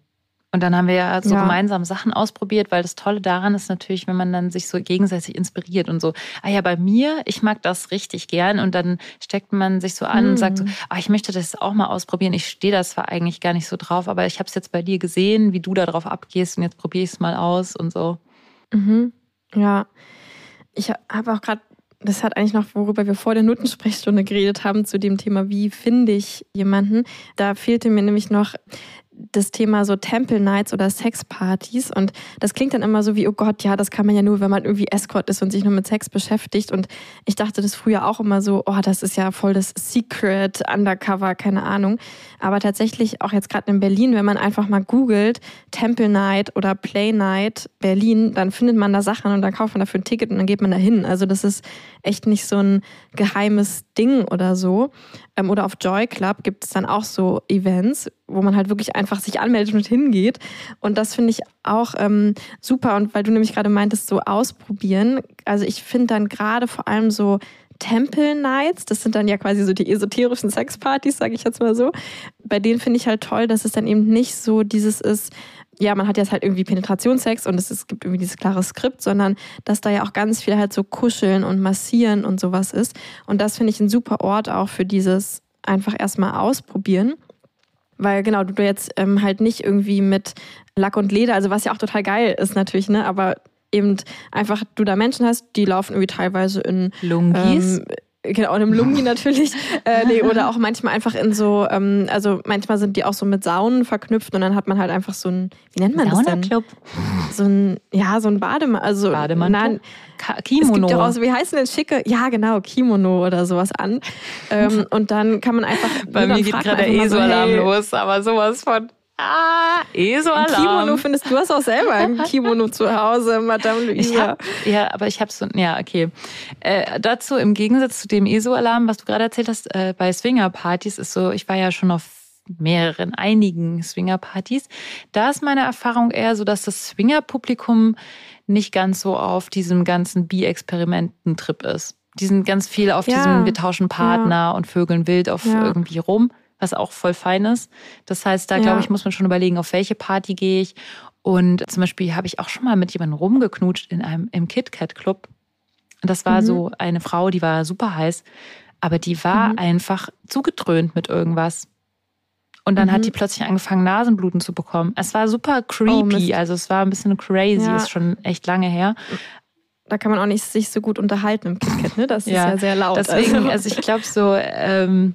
Und dann haben wir ja so Ja. gemeinsam Sachen ausprobiert, weil das Tolle daran ist natürlich, wenn man dann sich so gegenseitig inspiriert und so, ah ja, bei mir, ich mag das richtig gern und dann steckt man sich so an und sagt so, Mhm. ah, ich möchte das auch mal ausprobieren. Ich stehe da zwar eigentlich gar nicht so drauf, aber ich habe es jetzt bei dir gesehen, wie du da drauf abgehst und jetzt probiere ich es mal aus und so. Mhm. Ja. Ich habe auch gerade, das hat eigentlich noch, worüber wir vor der Notensprechstunde geredet haben, zu dem Thema, wie finde ich jemanden. Da fehlte mir nämlich noch das Thema so Temple Nights oder Sexpartys und das klingt dann immer so wie, oh Gott, ja, das kann man ja nur, wenn man irgendwie Escort ist und sich nur mit Sex beschäftigt und ich dachte das früher auch immer so, oh, das ist ja voll das Secret, Undercover, keine Ahnung. Aber tatsächlich auch jetzt gerade in Berlin, wenn man einfach mal googelt, Temple Night oder Play Night Berlin, dann findet man da Sachen und dann kauft man dafür ein Ticket und dann geht man da hin. Also das ist echt nicht so ein geheimes Ding oder so. Ähm, oder auf Joy Club gibt es dann auch so Events, wo man halt wirklich einfach sich anmeldet und hingeht. Und das finde ich auch ähm, super. Und weil du nämlich gerade meintest, so ausprobieren. Also ich finde dann gerade vor allem so Temple Nights, das sind dann ja quasi so die esoterischen Sexpartys, sage ich jetzt mal so. Bei denen finde ich halt toll, dass es dann eben nicht so dieses ist, ja, man hat jetzt halt irgendwie Penetrationssex und es, es gibt irgendwie dieses klare Skript, sondern dass da ja auch ganz viel halt so kuscheln und massieren und sowas ist. Und das finde ich ein super Ort auch für dieses einfach erstmal ausprobieren. Weil genau, du jetzt ähm, halt nicht irgendwie mit Lack und Leder, also was ja auch total geil ist natürlich, ne, aber eben einfach du da Menschen hast, die laufen irgendwie teilweise in Lungis? ähm, Genau, in einem Lungi natürlich. äh, nee, oder auch manchmal einfach in so, ähm, also manchmal sind die auch so mit Saunen verknüpft und dann hat man halt einfach so ein, wie nennt man das denn? So ein, ja, so ein Bademantel. Also, Bademantel? Nein, Ka- es gibt Kimono. ja auch so, wie heißen denn schicke? Ja, genau, Kimono oder sowas an. Ähm, (laughs) und dann kann man einfach. Bei mir geht gerade der ESO-Alarm hey, los, aber sowas von. Ah, Ein ESO-Alarm. Kimono findest du hast auch selber ein (laughs) Kimono zu Hause, Madame Ich Luisa. hab, ja, aber ich habe so, ja, okay. Äh, dazu im Gegensatz zu dem ESO-Alarm, was du gerade erzählt hast, äh, bei Swinger-Partys ist so, ich war ja schon auf mehreren, einigen Swinger-Partys. Da ist meine Erfahrung eher so, dass das Swinger-Publikum nicht ganz so auf diesem ganzen Bi-Experimenten-Trip ist. Die sind ganz viel auf Ja. diesem, wir tauschen Partner und vögeln wild auf Ja. irgendwie rum, was auch voll fein ist. Das heißt, da Ja. glaube ich, muss man schon überlegen, auf welche Party gehe ich. Und zum Beispiel habe ich auch schon mal mit jemandem rumgeknutscht in einem im KitKat Club. Und das war Mhm. so eine Frau, die war super heiß, aber die war Mhm. einfach zugedröhnt mit irgendwas. Und dann Mhm. hat die plötzlich angefangen, Nasenbluten zu bekommen. Es war super creepy, Mist. also es war ein bisschen crazy, Ja. ist schon echt lange her. Da kann man auch nicht sich so gut unterhalten im KitKat, ne? Das ist Ja, ja sehr laut. Deswegen, also. also ich glaube so, ähm,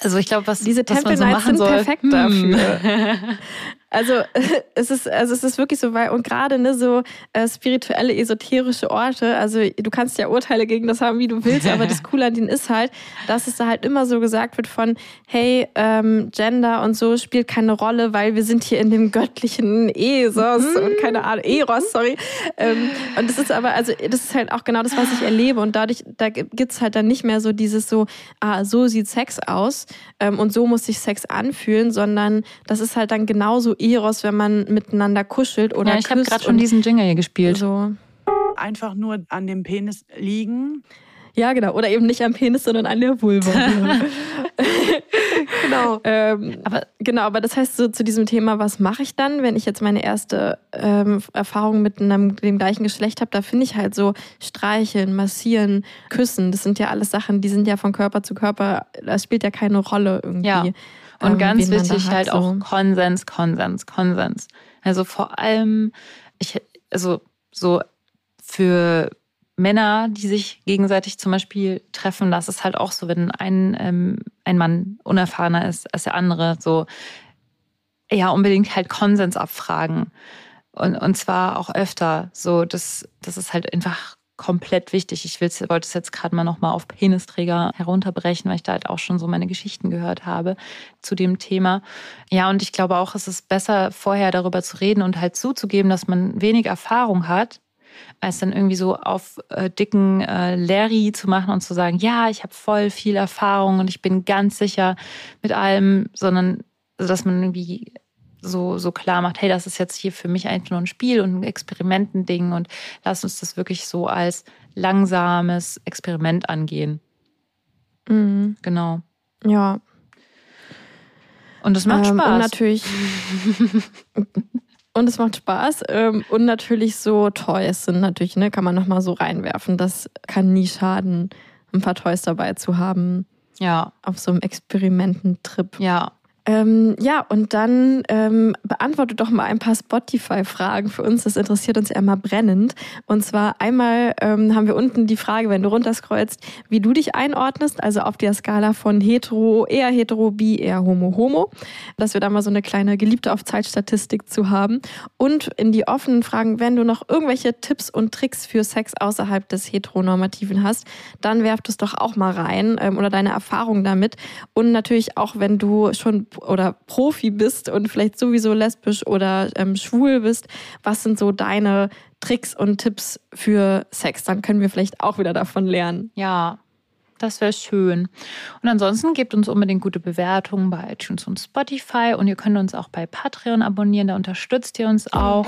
Also ich glaube, was diese was Temple man so machen sind soll. perfekt Hm. dafür. (laughs) Also (laughs) es ist, also es ist wirklich so, weil und gerade ne, so äh, spirituelle, esoterische Orte, also du kannst ja Urteile gegen das haben, wie du willst, aber das (laughs) Coole an denen ist halt, dass es da halt immer so gesagt wird von, hey, ähm, Gender und so spielt keine Rolle, weil wir sind hier in dem göttlichen Esos und keine Ahnung, Eros, sorry. Ähm, und das ist aber, also das ist halt auch genau das, was ich erlebe und dadurch, da gibt's halt dann nicht mehr so dieses so, ah, so sieht Sex aus ähm, und so muss sich Sex anfühlen, sondern das ist halt dann genauso Eros, wenn man miteinander kuschelt oder Ja, ich habe gerade schon diesen Jingle hier gespielt. so. Einfach nur an dem Penis liegen. Ja, genau. Oder eben nicht am Penis, sondern an der Vulva. (laughs) (laughs) genau. Ähm, Aber genau, aber das heißt so zu diesem Thema, was mache ich dann, wenn ich jetzt meine erste ähm, Erfahrung mit einem, dem gleichen Geschlecht habe? Da finde ich halt so Streicheln, Massieren, Küssen. Das sind ja alles Sachen, die sind ja von Körper zu Körper. Das spielt ja keine Rolle irgendwie. Ja. Und ähm, ganz wichtig halt auch so. Konsens, Konsens, Konsens. Also vor allem, ich, also so für Männer, die sich gegenseitig zum Beispiel treffen, das ist halt auch so, wenn ein, ähm, ein Mann unerfahrener ist als der andere, so ja, unbedingt halt Konsens abfragen. Und, und zwar auch öfter. So, das, das ist halt einfach komplett wichtig. Ich will's, wollte es jetzt gerade mal nochmal auf Penisträger herunterbrechen, weil ich da halt auch schon so meine Geschichten gehört habe zu dem Thema. Ja, und ich glaube auch, es ist besser, vorher darüber zu reden und halt zuzugeben, dass man wenig Erfahrung hat, als dann irgendwie so auf äh, dicken äh, Larry zu machen und zu sagen, ja, ich habe voll viel Erfahrung und ich bin ganz sicher mit allem, sondern also, dass man irgendwie so, so klar macht, hey, das ist jetzt hier für mich eigentlich nur ein Spiel und ein Experimentending und lass uns das wirklich so als langsames Experiment angehen. Mhm. Genau. Ja. Und das macht Ähm, Spaß. Und natürlich. (laughs) und es macht Spaß. Ähm, und natürlich so Toys sind natürlich, ne, kann man nochmal so reinwerfen. Das kann nie schaden, ein paar Toys dabei zu haben ja, auf so einem Experimententrip. ja. Ähm, ja, und dann ähm, beantworte doch mal ein paar Spotify-Fragen für uns. Das interessiert uns ja immer brennend. Und zwar einmal ähm, haben wir unten die Frage, wenn du runterscrollst, wie du dich einordnest, also auf der Skala von hetero, eher hetero, bi, eher homo, homo. Dass wir da mal so eine kleine Geliebte auf Zeitstatistik zu haben. Und in die offenen Fragen, wenn du noch irgendwelche Tipps und Tricks für Sex außerhalb des Heteronormativen hast, dann werf das doch auch mal rein ähm, oder deine Erfahrungen damit. Und natürlich auch, wenn du schon oder Profi bist und vielleicht sowieso lesbisch oder ähm, schwul bist, was sind so deine Tricks und Tipps für Sex? Dann können wir vielleicht auch wieder davon lernen. Ja, das wäre schön. Und ansonsten gebt uns unbedingt gute Bewertungen bei iTunes und Spotify. Und ihr könnt uns auch bei Patreon abonnieren, da unterstützt ihr uns auch.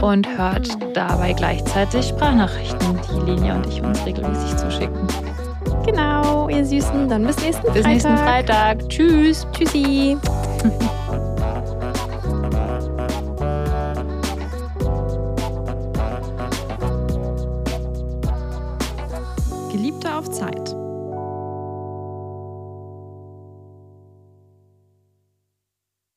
Und hört dabei gleichzeitig Sprachnachrichten, die Linie und ich uns regelmäßig zuschicken. Genau, ihr Süßen. Dann bis nächsten bis Freitag. Bis nächsten Freitag. Tschüss. Tschüssi. Geliebte auf Zeit.